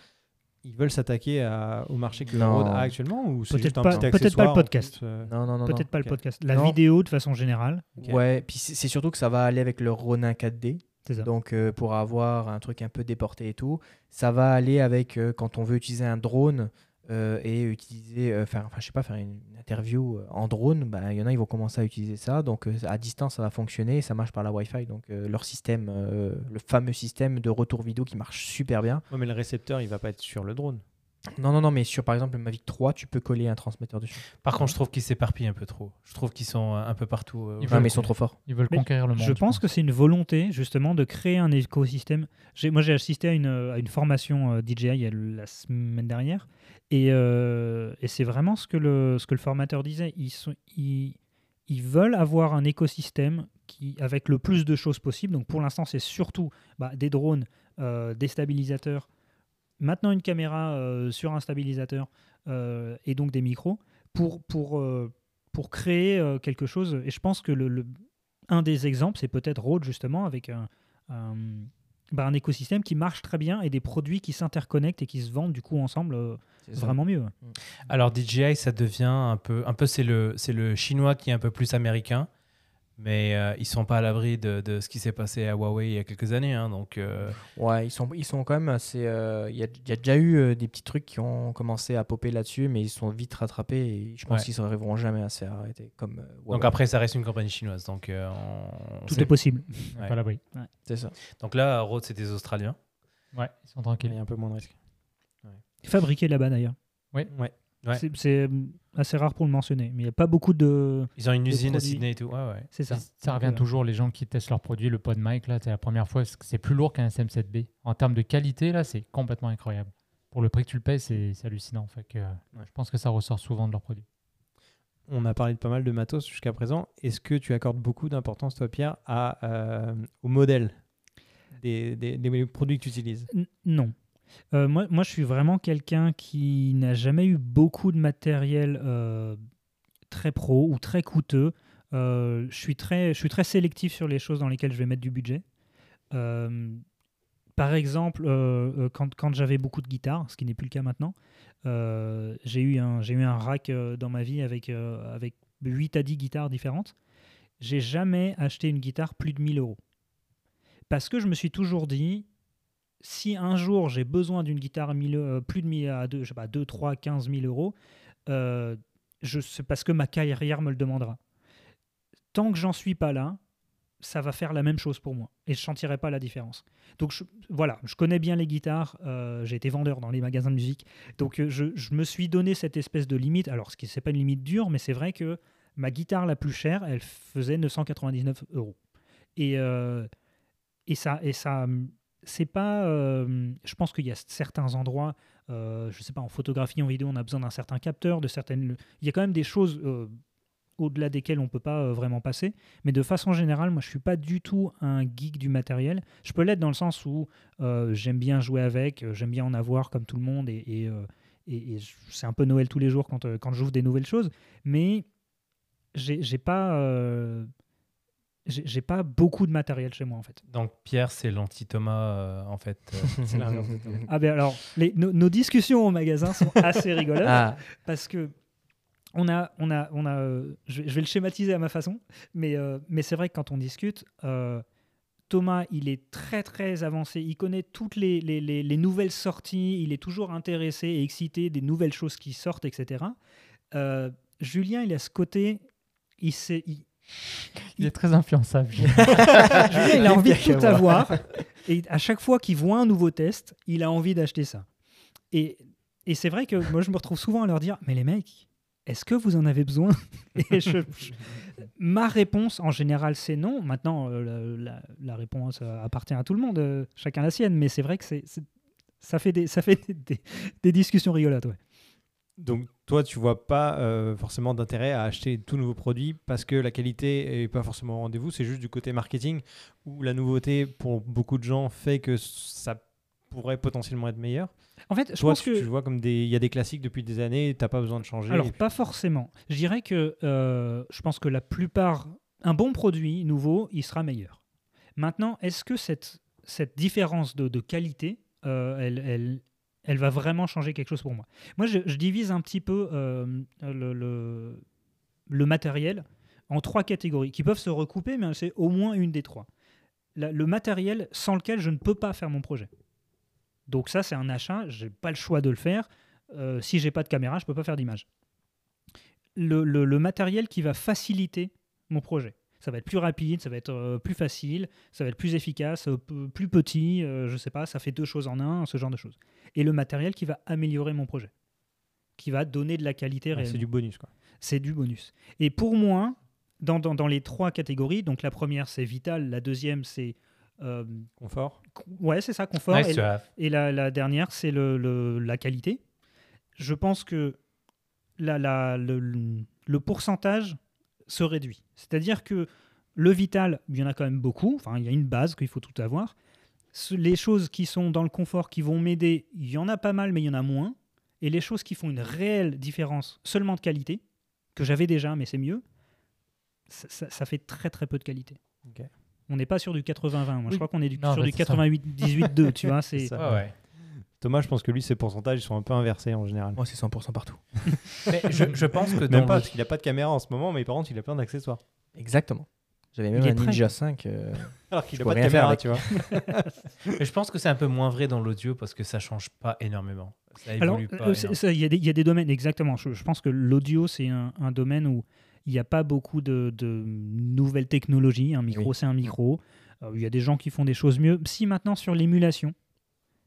ils veulent s'attaquer à- au marché que Non. Rode a actuellement ou c'est Peut-être juste un pas- petit peut-être pas le podcast. euh, Non, non, non. Peut-être pas le podcast. La Non. vidéo de façon générale. Ouais, puis c'est c'est surtout que ça va aller avec le Ronin 4D. C'est ça. Donc, euh, pour avoir un truc un peu déporté et tout, ça va aller avec euh, quand on veut utiliser un drone euh, et utiliser, euh, faire, enfin, je sais pas, faire une interview euh, en drone. bah, Il y en a, ils vont commencer à utiliser ça. Donc, à distance, ça va fonctionner. Ça marche par la Wi-Fi. Donc, leur système, le fameux système de retour vidéo qui marche super bien. Mais le récepteur, il va pas être sur le drone. Non, non, non, mais sur par exemple le Mavic 3, tu peux coller un transmetteur dessus. Par contre, je trouve qu'ils s'éparpillent un peu trop. Je trouve qu'ils sont euh, un peu partout. euh, Ils veulent- mais ils sont trop forts. Ils veulent Mais conquérir le monde. Je pense que c'est une volonté justement de créer un écosystème. Moi, j'ai assisté à une, à une formation euh, DJI la semaine dernière, et, euh, et c'est vraiment ce que le, ce que le formateur disait. Ils, sont, ils, ils veulent avoir un écosystème qui, avec le plus de choses possibles. Donc pour l'instant, c'est surtout bah, des drones, euh, des stabilisateurs, maintenant une caméra euh, sur un stabilisateur euh, et donc des micros pour, pour, euh, pour créer quelque chose. Et je pense que le, le- un des exemples, c'est peut-être Rode justement avec un, un, bah, un écosystème qui marche très bien et des produits qui s'interconnectent et qui se vendent du coup ensemble vraiment mieux. Alors DJI, ça devient un peu, un peu c'est le, c'est le chinois qui est un peu plus américain, mais euh, ils sont pas à l'abri de, de ce qui s'est passé à Huawei il y a quelques années. hein, donc euh, Ouais, ils sont, ils sont quand même assez. euh, Il y, a, il y a déjà eu euh, des petits trucs qui ont commencé à popper là-dessus, mais ils sont vite rattrapés et je pense Ouais. qu'ils n'arriveront jamais à se faire arrêter. Comme, euh, donc après, ça reste une compagnie chinoise. Donc euh, on- Tout est possible. Ouais. Pas à l'abri. c'est ça. Donc là, Rode, c'est des Australiens. Ouais, ils sont Il tranquilles. y a un peu moins de risque. Fabriqué là-bas d'ailleurs. Ouais. Ouais. C'est- C'est assez rare pour le mentionner, mais il n'y a pas beaucoup de. Ils ont une usine à. Sydney et tout. Ouais, ouais. C'est ça. Ça, revient euh, toujours, les gens qui testent leurs produits, le pod mic, là, c'est la première fois, c'est plus lourd qu'un SM7B. En termes de qualité, là, c'est complètement incroyable. Pour le prix que tu le payes, c'est hallucinant. Fait que, euh, Je pense que ça ressort souvent de leurs produits. On a parlé de pas mal de matos jusqu'à présent. Est-ce que tu accordes beaucoup d'importance, toi, Pierre, à, euh, au modèle des, des- des produits que tu utilises? N- Non. Euh, moi, moi, je suis vraiment quelqu'un qui n'a jamais eu beaucoup de matériel euh, très pro ou très coûteux. Euh, je, suis très, je suis très sélectif sur les choses dans lesquelles je vais mettre du budget. Par exemple, quand, quand j'avais beaucoup de guitares, ce qui n'est plus le cas maintenant, j'ai eu, un- eu un rack dans ma vie avec, avec 8 à 10 guitares différentes. J'ai jamais acheté une guitare plus de 1000 euros. Parce que je me suis toujours dit, si un jour j'ai besoin d'une guitare 1000, euh, plus de 1000 à 2, je sais pas, 2, 3, 15 000 euros, euh, c'est parce que ma carrière me le demandera. Tant que j'en suis pas là, ça va faire la même chose pour moi et je sentirai pas la différence. Donc voilà, je connais bien les guitares, euh, j'ai été vendeur dans les magasins de musique, donc euh, je, me suis donné cette espèce de limite. Alors ce qui c'est pas une limite dure, mais c'est vrai que ma guitare la plus chère, elle faisait 999 euros. Et, euh, et ça, et ça, c'est pas. euh, je pense qu'il y a certains endroits, euh, je sais pas, en photographie, en vidéo, on a besoin d'un certain capteur, de certaines. Il y a quand même des choses euh, au-delà desquelles on peut pas euh, vraiment passer. Mais de façon générale, moi, je suis pas du tout un geek du matériel. Je peux l'être dans le sens où j'aime bien jouer avec, j'aime bien en avoir comme tout le monde, et, c'est un peu Noël tous les jours quand, quand j'ouvre des nouvelles choses. Mais j'ai pas. J'ai pas beaucoup de matériel chez moi en fait. Donc Pierre, c'est l'anti-Thomas, euh, en fait. euh, C'est Thomas. Ah ben alors, les- nos, nos discussions au magasin sont assez rigolotes Ah, parce que on a, on a, on a, euh, je, vais, je vais le schématiser à ma façon, mais, euh, mais c'est vrai que quand on discute, euh, Thomas, il est très très avancé, il connaît toutes les, les, les- les nouvelles sorties, il est toujours intéressé et excité des nouvelles choses qui sortent, etc. Euh, Julien, il a ce côté, il sait, il, Il est très influençable. Il a envie de tout avoir. Et à chaque fois qu'il voit un nouveau test, il a envie d'acheter ça. Et, et c'est vrai que moi, je me retrouve souvent à leur dire Mais les mecs, est-ce que vous en avez besoin Et je- je- Ma réponse, en général, c'est non. Maintenant, euh, la, la- la réponse appartient à tout le monde, euh, chacun la sienne, mais c'est vrai que c'est, c'est- ça fait, des, ça fait des, des- des discussions rigolotes. Ouais. Donc toi, tu vois pas euh, forcément d'intérêt à acheter tout nouveau produit parce que la qualité est pas forcément au rendez-vous. C'est juste du côté marketing où la nouveauté pour beaucoup de gens fait que ça pourrait potentiellement être meilleur. En fait, je Toi, pense tu, que. tu vois comme des, il y a des classiques depuis des années, t'as pas besoin de changer. Alors, puis- pas forcément. Je dirais que euh, je pense que la plupart. Un bon produit nouveau, il sera meilleur. Maintenant, est-ce que cette, cette différence de, de qualité, euh, elle, elle, elle va vraiment changer quelque chose pour moi Moi, je, je divise un petit peu euh, le, matériel en trois catégories qui peuvent se recouper, mais c'est au moins une des trois. Le matériel sans lequel je ne peux pas faire mon projet. Donc ça, c'est un achat, j'ai pas le choix de le faire. Euh, si j'ai pas de caméra, je peux pas faire d'image. Le matériel qui va faciliter mon projet. Ça va être plus rapide, ça va être euh, plus facile, ça va être plus efficace, euh, plus petit, euh, je sais pas, ça fait deux choses en un, ce genre de choses. Et le matériel qui va améliorer mon projet, qui va donner de la qualité Ouais, réelle c'est du bonus quoi. c'est du bonus. Et pour moi, dans, dans, dans les trois catégories, donc la première c'est vital, la deuxième c'est euh, Confort. co- ouais c'est ça confort, Nice et, to have. et la, la dernière c'est le, le- la qualité. Je pense que la, la- le- le pourcentage se réduit. C'est-à-dire que le vital, il y en a quand même beaucoup. Enfin, il y a une base qu'il faut tout avoir. Les choses qui sont dans le confort, qui vont m'aider, il y en a pas mal, mais il y en a moins. Et les choses qui font une réelle différence, seulement de qualité, que j'avais déjà, mais c'est mieux, ça, ça- ça fait très très peu de qualité. On n'est pas sur du 80-20. Moi, Oui. je crois qu'on est du- Non, sur du c'est ça. 88-18-2. tu vois, c'est ouais. Thomas, je pense que lui, ses pourcentages ils sont un peu inversés en général. Moi, c'est 100% partout. Mais je, je pense que dans Même pas le- parce qu'il a pas de caméra en ce moment, mais par contre, il a plein d'accessoires. Exactement. J'avais même Il un prêt. Ninja 5. euh, Alors qu'il Je a peux pas de caméra, avec. tu vois. Mais je pense que c'est un peu moins vrai dans l'audio parce que ça change pas énormément. Ça Alors, évolue pas. euh, il y, a des- il y a des domaines, exactement. Je, je pense que l'audio, c'est un, un domaine où il n'y a pas beaucoup de, de nouvelles technologies. Un micro, Oui. c'est un micro. Euh, il y a des gens qui font des choses mieux. Si maintenant sur l'émulation,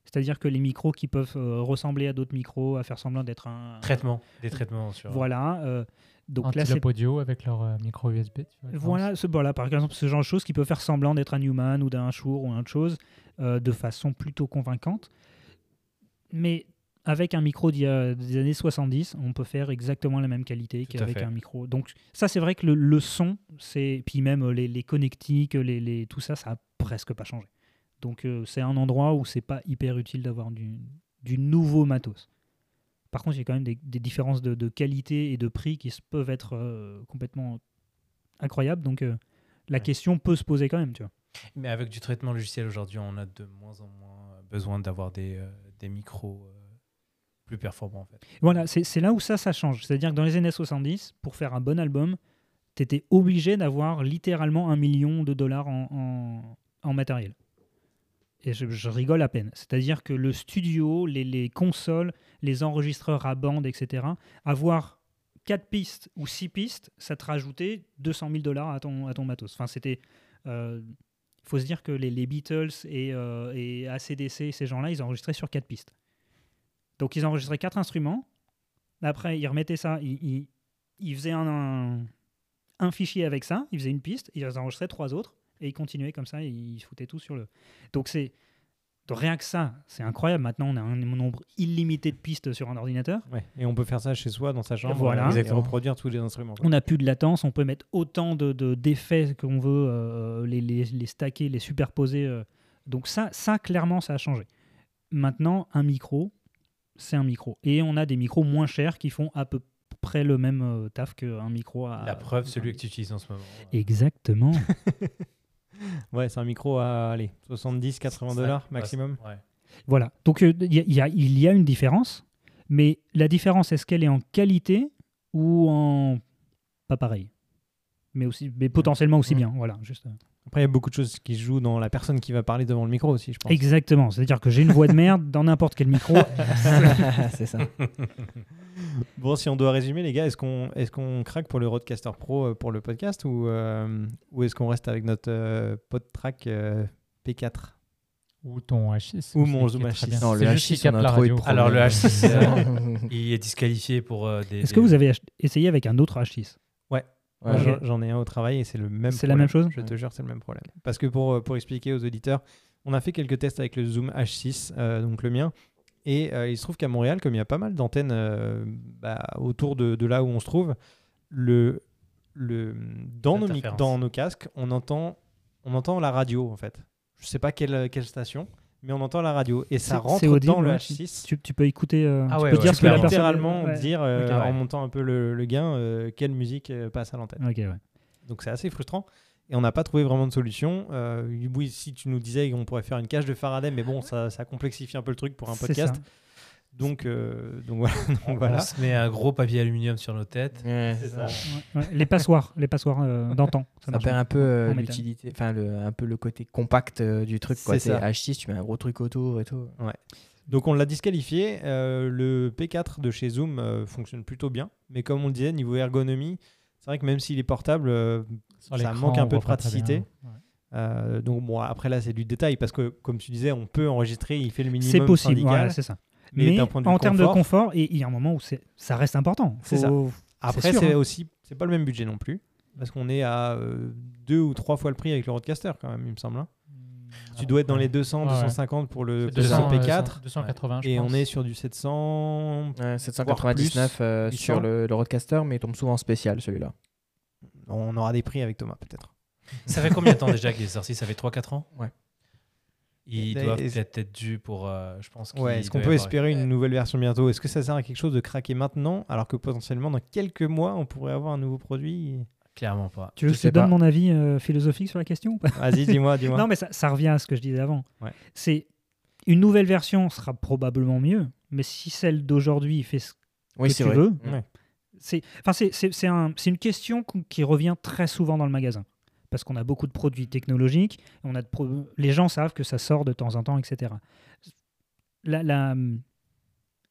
c'est-à-dire que les micros qui peuvent euh, ressembler à d'autres micros, à faire semblant d'être un. Traitement, des traitements sur. Voilà. euh, donc là, c'est Antilope audio avec leur euh, micro USB. tu vois. Voilà, ce, voilà, par exemple, ce genre de choses qui peut faire semblant d'être un Newman ou d'un Shure ou autre chose euh, de façon plutôt convaincante. Mais avec un micro d'il y a des années 70, on peut faire exactement la même qualité Tout qu'avec un micro. Donc ça, c'est vrai que le, le son, c'est puis même les, les connectiques, les, les- tout ça, ça a presque pas changé. Donc euh, c'est un endroit où c'est pas hyper utile d'avoir du, du nouveau matos. Par contre, il y a quand même des, des différences de, de qualité et de prix qui peuvent être euh, complètement incroyables. Donc euh, la Ouais. question peut se poser quand même, tu vois. Mais avec du traitement logiciel aujourd'hui, on a de moins en moins besoin d'avoir des, des micros plus performants en fait. Voilà, c'est c'est là où ça, ça change. C'est-à-dire que dans les années 70, pour faire un bon album, tu étais obligé d'avoir littéralement un million de dollars en, en- en matériel. Et je, rigole à peine. C'est-à-dire que le studio, les, les consoles, les enregistreurs à bande, etc., avoir 4 pistes ou 6 pistes, ça te rajoutait 200 000 dollars à ton, à ton matos. Enfin, c'était. Il faut se dire que les, les Beatles et, euh, et ACDC, ces gens-là, ils enregistraient sur 4 pistes. Donc, ils enregistraient 4 instruments. Après, ils remettaient ça. Ils, ils, ils faisaient un, un, un fichier avec ça. Ils faisaient une piste. Ils enregistraient trois autres. Et ils continuaient comme ça. Et ils se foutaient tout sur le. Donc, c'est. donc, rien que ça, c'est incroyable. Maintenant, on a un nombre illimité de pistes sur un ordinateur. Ouais. Et on peut faire ça chez soi, dans sa chambre, Voilà. euh, et reproduire tous les instruments. quoi. On n'a plus de latence, on peut mettre autant de, de- d'effets qu'on veut, euh, les, les, les stacker, les superposer. euh. Donc ça, ça, clairement, ça a changé. Maintenant, un micro, c'est un micro. Et on a des micros moins chers qui font à peu près le même euh, taf qu'un micro à... La preuve, celui que tu utilises en ce moment. Exactement. Ouais, c'est un micro à allez, 70-80 dollars Ça- maximum. Ouais. voilà. Donc euh, il y, a- y a, il y a une différence, mais la différence, est-ce qu'elle est en qualité ou en... Pas pareil? Mais, aussi, mais potentiellement aussi Mm. bien. Voilà, juste... Après, il y a beaucoup de choses qui se jouent dans la personne qui va parler devant le micro aussi, je pense. Exactement. C'est-à-dire que j'ai une voix de merde dans n'importe quel micro. c'est ça. Bon, si on doit résumer, les gars, est-ce qu'on est qu'on craque pour le Rodecaster Pro euh, pour le podcast ou, euh, ou est-ce qu'on reste avec notre euh, PodTrack euh, P4 Ou ton H6. Ou mon Zoom est très H6. bien. Non, le C'est juste qu'il H6, on a la trop eu de radio. problèmes. Alors, le H6, Euh, Il est disqualifié pour euh, des. Est-ce que vous avez ach- essayé avec un autre H6 ouais. J'en- J'en ai un au travail et c'est le même C'est la même chose Je te jure, c'est le même problème. Parce que pour, euh, pour expliquer aux auditeurs, on a fait quelques tests avec le Zoom H6, euh, donc le mien. Et euh, il se trouve qu'à Montréal, comme il y a pas mal d'antennes euh, bah, autour de, de là où on se trouve, le, le, dans, nos, dans casques, on entend, on entend la radio en fait. Je sais pas quelle, quelle station, mais on entend la radio. Et ça rentre audible, dans le ouais. H6. tu, tu peux écouter. euh, Ah tu ouais, peux ouais, dire Tu ce peux que la personne. littéralement dire, euh, en montant un peu le, le gain, euh, quelle musique euh, passe à l'antenne. Ok, ouais. Donc c'est assez frustrant. Et on n'a pas trouvé vraiment de solution. Euh, oui, si tu nous disais qu'on pourrait faire une cage de Faraday, mais bon, ça, ça complexifie un peu le truc pour un C'est podcast. Donc, euh, donc voilà. Donc On voilà. se met un gros papier aluminium sur nos têtes. Ouais. C'est ça. Ouais, ouais. Les passoires, les passoires euh, d'antan. Ça Ça perd un peu euh, l'utilité, enfin le, un peu le côté compact euh, du truc. quoi. C'est C'est ça. H6, tu mets un gros truc autour et tout. Donc on l'a disqualifié. Euh, le P4 de chez Zoom euh, fonctionne plutôt bien. Mais comme on le disait, niveau ergonomie, c'est vrai que même s'il est portable, euh, ça manque un peu de praticité. euh, donc bon, après là, c'est du détail parce que, comme tu disais, on peut enregistrer, il fait le minimum C'est possible, syndical. voilà, c'est ça. Mais Mais, d'un point de vue en termes de confort- et il y a un moment où c'est- ça reste important. C'est ça. Faut- Après, c'est hein. aussi, c'est pas le même budget non plus, parce qu'on est à euh, deux ou trois fois le prix avec le Roadcaster quand même, il me semble. hein. Tu dois être dans les 200, Ouais, ouais. 250 pour le, C'est pour le 200, P4, euh, 280, je et pense. on est sur du 700. Ouais, 799 euh, 800. sur le, le Roadcaster, mais il tombe souvent en spécial celui-là. On aura des prix avec Thomas peut-être. Ça fait combien de temps déjà qu'il est sorti? Ça fait 3-4 ans? Ouais. Ils Et- doivent et- peut-être être dus pour. euh, je pense Ouais, est-ce qu'on peut espérer une nouvelle version bientôt? Est-ce que ça sert à quelque chose de craquer maintenant, alors que potentiellement dans quelques mois on pourrait avoir un nouveau produit? Clairement pas. Tu veux que je te sais donne mon avis euh, philosophique sur la question Vas-y, dis-moi, dis-moi. Non, mais ça, ça revient à ce que je disais avant. Ouais. C'est une nouvelle version sera probablement mieux, mais si celle d'aujourd'hui fait ce Oui, que c'est tu vrai. veux. Ouais. c'est enfin c'est un, c'est une question qui revient très souvent dans le magasin parce qu'on a beaucoup de produits technologiques, on a de pro- les gens savent que ça sort de temps en temps, etc. La, la-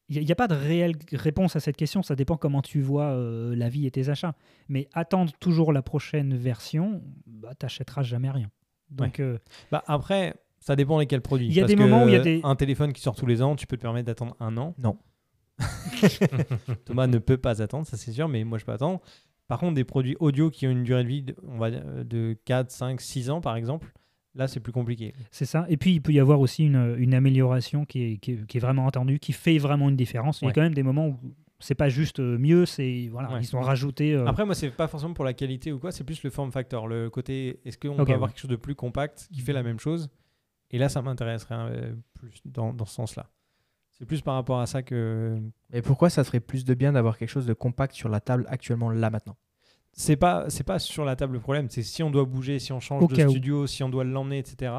il n'y a, pas de réelle réponse à cette question, ça dépend comment tu vois euh, la vie et tes achats. Mais attendre toujours la prochaine version, bah, t'achèteras jamais rien. Donc, euh, Bah, après, ça dépend lesquels produits. Il y a Parce des moments où il y a des- Un téléphone qui sort tous les ans, tu peux te permettre d'attendre un an. Non. Thomas ne peut pas attendre, ça c'est sûr, mais moi je peux attendre. Par contre, des produits audio qui ont une durée de vie de, on va dire, de 4, 5, 6 ans par exemple, là c'est plus compliqué. C'est ça. Et puis, il peut y avoir aussi une, une amélioration qui est, qui, est, qui est vraiment attendue, qui fait vraiment une différence. Il y a quand même des moments où c'est pas juste euh, mieux, c'est voilà, Ouais. ils ont rajouté. euh, Après, moi c'est pas forcément pour la qualité ou quoi, c'est plus le form factor. Le côté, est-ce qu'on Ok, peut avoir ouais. quelque chose de plus compact qui fait la même chose? Et là, ça m'intéresserait euh, plus dans, dans ce sens-là. C'est plus par rapport à ça que. Et pourquoi ça ferait plus de bien d'avoir quelque chose de compact sur la table actuellement, là, maintenant? C'est pas, c'est pas sur la table le problème, c'est si on doit bouger, si on change Au de où. studio, si on doit l'emmener, etc.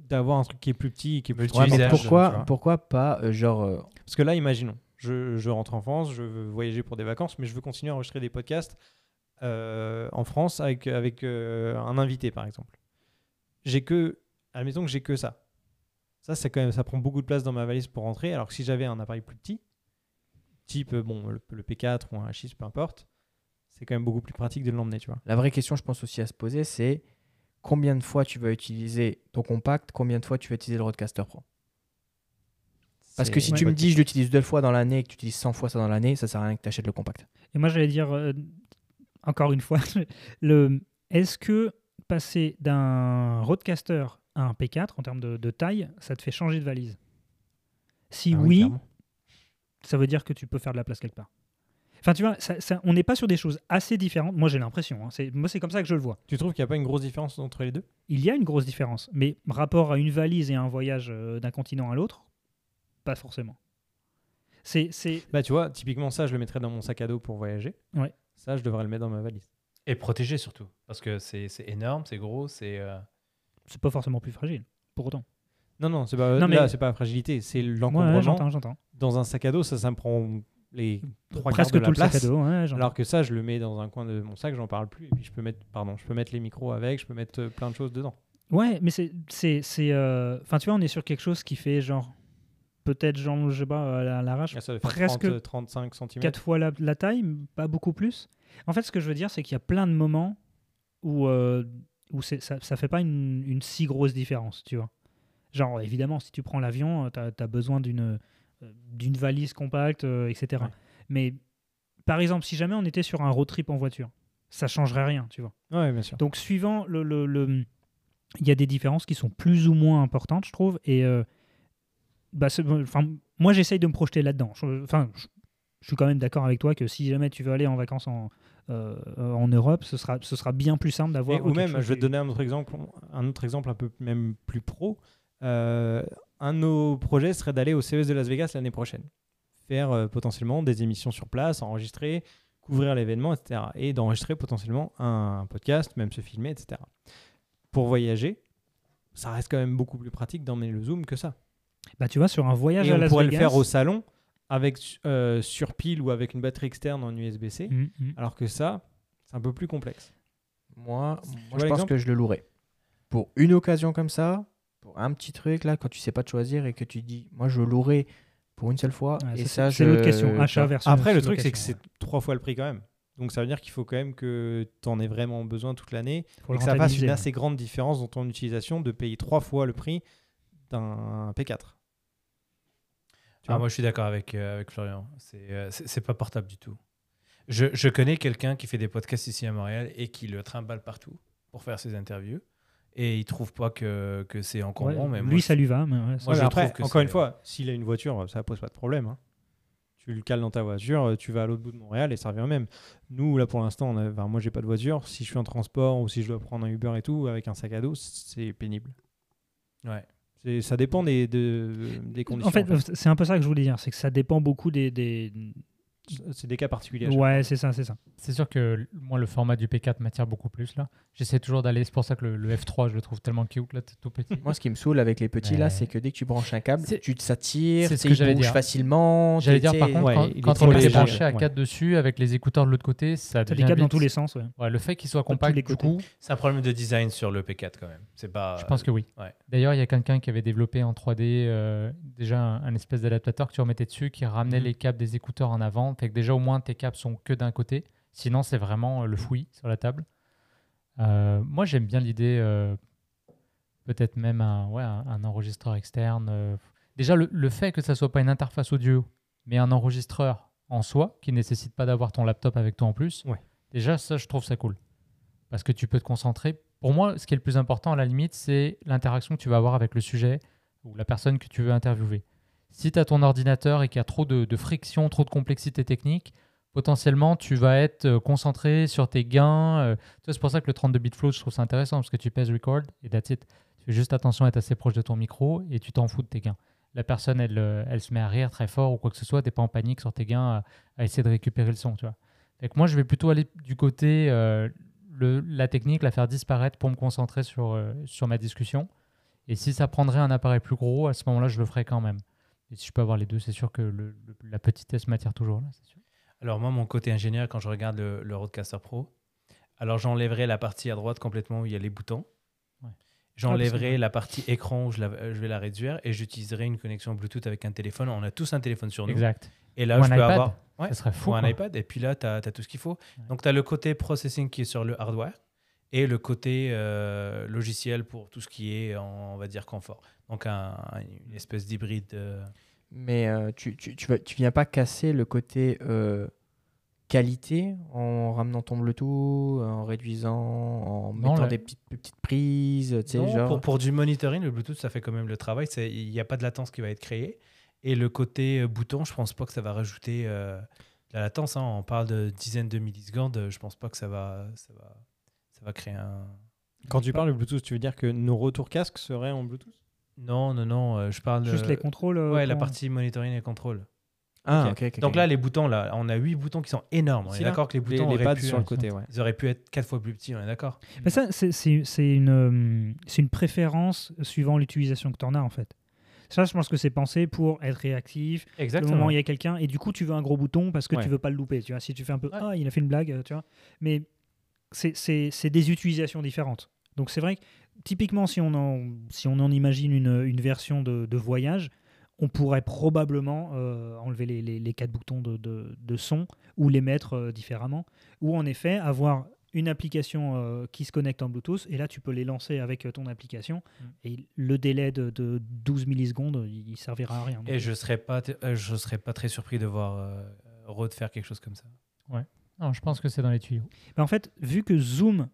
D'avoir un truc qui est plus petit, qui est plus Ouais, mais pourquoi, pourquoi pas, euh, genre, euh, Parce que là, imaginons, je, je rentre en France, je veux voyager pour des vacances, mais je veux continuer à enregistrer des podcasts euh, en France avec, avec euh, un invité, par exemple. J'ai que, admettons que j'ai que ça. Ça, c'est quand même, ça prend beaucoup de place dans ma valise pour rentrer. Alors que si j'avais un appareil plus petit, type euh, bon le, le P4 ou un H6, peu importe, c'est quand même beaucoup plus pratique de l'emmener, tu vois. la vraie question, je pense aussi à se poser, c'est combien de fois tu vas utiliser ton compact, combien de fois tu vas utiliser le Roadcaster Pro? Parce que si ouais. tu me dis je l'utilise deux fois dans l'année et que tu utilises 100 fois ça dans l'année, ça sert à rien que tu achètes le compact. Et moi, j'allais dire, euh, encore une fois, le, est-ce que passer d'un Roadcaster à un P4 en termes de, de taille, ça te fait changer de valise Si Ah oui, ça veut dire que tu peux faire de la place quelque part. Enfin, tu vois, ça- ça- on n'est pas sur des choses assez différentes. Moi, j'ai l'impression. hein. C'est- moi, c'est comme ça que je le vois. Tu trouves qu'il n'y a pas une grosse différence entre les deux? Il y a une grosse différence, mais rapport à une valise et un voyage euh, d'un continent à l'autre, pas forcément. C'est, c'est, Bah, tu vois, typiquement ça, je le mettrais dans mon sac à dos pour voyager. Ouais. Ça, je devrais le mettre dans ma valise. Et protégé surtout. Parce que c'est c'est énorme, c'est gros, c'est. euh, c'est pas forcément plus fragile, pour autant. Non, non, c'est pas, Non, là, mais- c'est pas la fragilité, c'est l'encombrement. ouais, j'entends, j'entends. dans un sac à dos, ça, ça me prend les trois Presque quarts de la sac place. à dos. ouais. Alors que ça, je le mets dans un coin de mon sac, j'en parle plus. Et puis je peux mettre, pardon, je peux mettre les micros avec, je peux mettre euh, plein de choses dedans. Ouais, mais c'est. c'est, c'est, euh, Enfin, tu vois, on est sur quelque chose qui fait genre. Peut-être, genre, je sais pas, à la- à l'arrache, faire Presque 30, euh, 35 cm. 4 fois la, la taille, pas beaucoup plus. En fait, ce que je veux dire, c'est qu'il y a plein de moments où, euh, où ça ne fait pas une, une si grosse différence, tu vois. Genre, évidemment, si tu prends l'avion, tu as, besoin d'une euh, d'une valise compacte, euh, etc. Ouais. Mais par exemple, si jamais on était sur un road trip en voiture, ça changerait rien, tu vois. Ouais, bien sûr. Donc, suivant le. le- le- il y a des différences qui sont plus ou moins importantes, je trouve. Et euh, bah, enfin, moi, j'essaye de me projeter là-dedans. Je- Enfin, je, je suis quand même d'accord avec toi que si jamais tu veux aller en vacances en, euh, en Europe, ce sera, ce sera bien plus simple d'avoir. Ou même, chose je vais te donner un autre exemple, un autre exemple un peu même plus pro. Euh, un de nos projets serait d'aller au CES de Las Vegas l'année prochaine, faire euh, potentiellement des émissions sur place, enregistrer, couvrir l'événement, etc. Et d'enregistrer potentiellement un podcast, même se filmer, etc. Pour voyager, ça reste quand même beaucoup plus pratique d'emmener le zoom que ça. Bah, tu vois, sur un voyage Et à on Las pourrait Vegas. le faire au salon avec euh, sur pile ou avec une batterie externe en USB-C, Mm, mm. alors que ça, c'est un peu plus complexe. Moi, je pense que je le louerais. Pour une occasion comme ça, pour un petit truc là, quand tu sais pas te choisir et que tu dis, moi je louerais pour une seule fois. Ouais, et ça, c'est je- l'autre question. Achat versus. Après, le truc, c'est que c'est trois fois le prix quand même. Donc ça veut dire qu'il faut quand même que tu en aies vraiment besoin toute l'année et que ça fasse une assez grande différence dans ton utilisation de payer trois fois le prix d'un P4. Ah, moi, je suis d'accord avec, euh, avec Florian. C'est euh, c'est pas portable du tout. Je, je connais quelqu'un qui fait des podcasts ici à Montréal et qui le trimballe partout pour faire ses interviews. Et il trouve pas que, que c'est encombrant. Ouais, mais lui, moi, ça lui va. Mais ouais, Moi, je après, trouve que encore une fois, s'il a une voiture, ça pose pas de problème. hein. Tu le cales dans ta voiture, tu vas à l'autre bout de Montréal et ça revient même. Nous, là, pour l'instant, on a- enfin, moi, j'ai pas de voiture. Si je suis en transport ou si je dois prendre un Uber et tout, avec un sac à dos, c'est pénible. Ouais. Ça dépend des, de- des conditions. En fait, c'est un peu ça que je voulais dire. C'est que ça dépend beaucoup des. des... c'est des cas particuliers. Ouais, c'est ça, c'est ça. C'est sûr que moi, le format du P4 m'attire beaucoup plus là. J'essaie toujours d'aller. C'est pour ça que le, le F3, je le trouve tellement cute là, tout petit. Moi, ce qui me saoule avec les petits Mais- là, c'est que dès que tu branches un câble, tu te s'attires, c'est ce que il j'allais bouge dire. facilement. J'allais dire par contre, ouais, quand, il quand on est léger, branché à ouais. 4 dessus avec les écouteurs de l'autre côté, ça devient câbles dans tous les sens, ouais. Ouais, le fait qu'il soit tous compact, les du coup, C'est un problème de design sur le P4 quand même. C'est pas. je pense que oui. D'ailleurs, il y a quelqu'un qui avait développé en 3D euh, déjà un, un espèce d'adaptateur que tu remettais dessus qui ramenait Mhm. les câbles des écouteurs en avant. Que déjà, au moins, tes câbles sont que d'un côté. Sinon, c'est vraiment euh, le fouillis sur la table. Euh, moi, j'aime bien l'idée, euh, peut-être même un, ouais, un, un enregistreur externe. euh. Déjà, le, le fait que ça soit pas une interface audio, mais un enregistreur en soi, qui nécessite pas d'avoir ton laptop avec toi en plus, Ouais. déjà, ça, je trouve ça cool. Parce que tu peux te concentrer. Pour moi, ce qui est le plus important, à la limite, c'est l'interaction que tu vas avoir avec le sujet ou la personne que tu veux interviewer. Si tu as ton ordinateur et qu'il y a trop de, de friction, trop de complexité technique, potentiellement, tu vas être euh, concentré sur tes gains. euh. C'est pour ça que le 32 bit flow, je trouve ça intéressant, parce que tu pèses record et that's it. Tu fais juste attention à être assez proche de ton micro et tu t'en fous de tes gains. La personne, elle, euh, elle se met à rire très fort ou quoi que ce soit, tu pas en panique sur tes gains à, essayer de récupérer le son. Tu vois. Fait moi, je vais plutôt aller du côté euh, la technique, la faire disparaître pour me concentrer sur, sur ma discussion. Et si ça prendrait un appareil plus gros, à ce moment-là, je le ferai quand même. Et si je peux avoir les deux, c'est sûr que le- le- la petitesse m'attire toujours. Là, sûr. Alors moi, mon côté ingénieur, quand je regarde le, le Rodecaster Pro, alors j'enlèverai la partie à droite complètement où il y a les boutons. Ouais. J'enlèverai Ah, parce la partie écran où je, la- je vais la réduire et j'utiliserai une connexion Bluetooth avec un téléphone. On a tous un téléphone sur nous. Exact. Et là, Ou je un peux iPad. avoir ouais, Ça serait fou. ou un quoi. iPad. Et puis là, tu as, tout ce qu'il faut. Ouais. Donc, tu as le côté processing qui est sur le hardware et le côté euh, logiciel pour tout ce qui est, on va dire, confort. Donc, un- une espèce d'hybride. euh, Mais euh, tu, tu, tu, viens pas casser le côté qualité en ramenant ton Bluetooth, en réduisant, en Non, mettant là- des petites, petites prises, tu sais, genre. pour, pour du monitoring, le Bluetooth, ça fait quand même le travail. Il n'y a pas de latence qui va être créée. Et le côté bouton, je pense pas que ça va rajouter de la latence. hein. On parle de dizaines de millisecondes. Je pense pas que ça va, ça va, ça va créer un. Quand tu parles de Bluetooth, tu veux dire que nos retours casques seraient en Bluetooth? Non, non, non. euh, je parle de. Juste les contrôles. euh, Ouais, la partie monitoring et contrôle. Ah, Ok. ok. Donc là, les boutons, là, on a huit boutons qui sont énormes. On est là, d'accord que les Les, boutons les auraient, pads pu, sur le côté, ouais. ils auraient pu être quatre fois plus petits. On est d'accord Mais ça, c'est- c'est c'est une, euh, c'est une préférence suivant l'utilisation que tu en as, en fait. Ça, je pense que c'est pensé pour être réactif. Le Exactement. moment où il y a quelqu'un, et du coup, tu veux un gros bouton parce que Ouais. tu veux pas le louper. Tu vois, si tu fais un peu, Ouais. ah, il a fait une blague, euh, tu vois. Mais c'est- des utilisations différentes. Donc c'est vrai que typiquement, si on en, si on en imagine une, une version de, de voyage, on pourrait probablement euh, enlever les, les- les quatre boutons de, de- de son ou les mettre euh, différemment, ou en effet avoir une application euh, qui se connecte en Bluetooth et là tu peux les lancer avec euh, ton application et le délai de, de 12 millisecondes il il servira à rien. Et je serais pas, euh, je serais pas très surpris de voir euh, Rode faire quelque chose comme ça. Non, je pense que c'est dans les tuyaux. Bah, en fait, vu que Zoom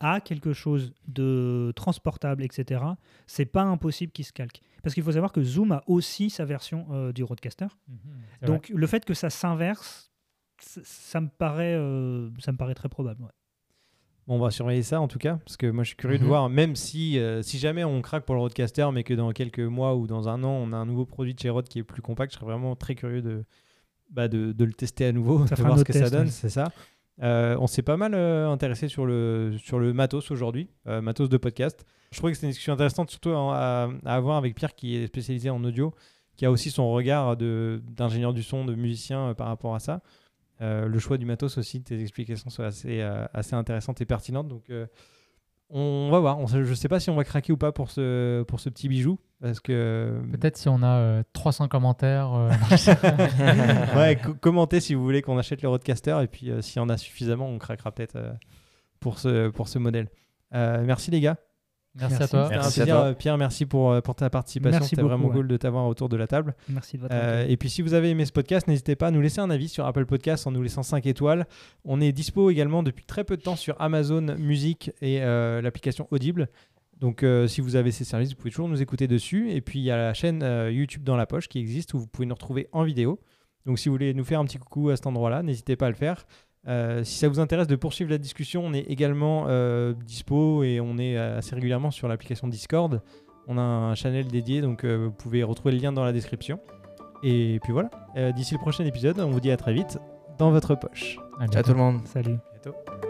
a quelque chose de transportable, etc., c'est pas impossible qu'il se calque. Parce qu'il faut savoir que Zoom a aussi sa version euh, du Roadcaster. C'est Donc le fait que ça s'inverse, ça, me paraît, euh, ça me paraît très probable. ouais. Bon, on va surveiller ça en tout cas, parce que moi je suis curieux de Mhm. voir, même si, euh, si jamais on craque pour le Roadcaster, mais que dans quelques mois ou dans un an, on a un nouveau produit de chez Rode qui est plus compact, je serais vraiment très curieux de, bah, de, de le tester à nouveau, Ça de voir ce que ça donne, c'est ça. Euh, on s'est pas mal euh, intéressé sur le, sur le matos aujourd'hui, euh, matos de podcast. Je trouvais que c'était une discussion intéressante, surtout à, à avoir avec Pierre qui est spécialisé en audio, qui a aussi son regard d'ingénieur du son, de musicien par rapport à ça. Le choix du matos aussi, tes explications sont assez, assez intéressantes et pertinentes. Donc, on va voir. On je sais pas si on va craquer ou pas pour ce, pour ce petit bijou. Parce que. Peut-être si on a euh, 300 commentaires. euh, ouais, co- commentez si vous voulez qu'on achète le Roadcaster. Et puis, euh, s'il y en a suffisamment, on craquera peut-être euh, pour, ce, pour ce modèle. Euh, merci les gars. Merci, à toi. C'était un Merci à plaisir, toi. euh, Pierre. Merci pour, euh, pour ta participation. C'était vraiment ouais. cool de t'avoir autour de la table. Merci de votre Euh, et puis si vous avez aimé ce podcast, n'hésitez pas à nous laisser un avis sur Apple Podcast en nous laissant 5 étoiles. On est dispo également depuis très peu de temps sur Amazon Music et euh, l'application Audible. Donc euh, si vous avez ces services, vous pouvez toujours nous écouter dessus. Et puis il y a la chaîne euh, YouTube dans la poche qui existe où vous pouvez nous retrouver en vidéo. Donc si vous voulez nous faire un petit coucou à cet endroit-là, n'hésitez pas à le faire. Euh, si ça vous intéresse de poursuivre la discussion, on est également euh, dispo et on est assez régulièrement sur l'application Discord. On a un channel dédié, donc euh, vous pouvez retrouver le lien dans la description. Et puis voilà, Euh, d'ici le prochain épisode, on vous dit à très vite dans votre poche. À Ciao bientôt. tout le monde. Salut. Bientôt.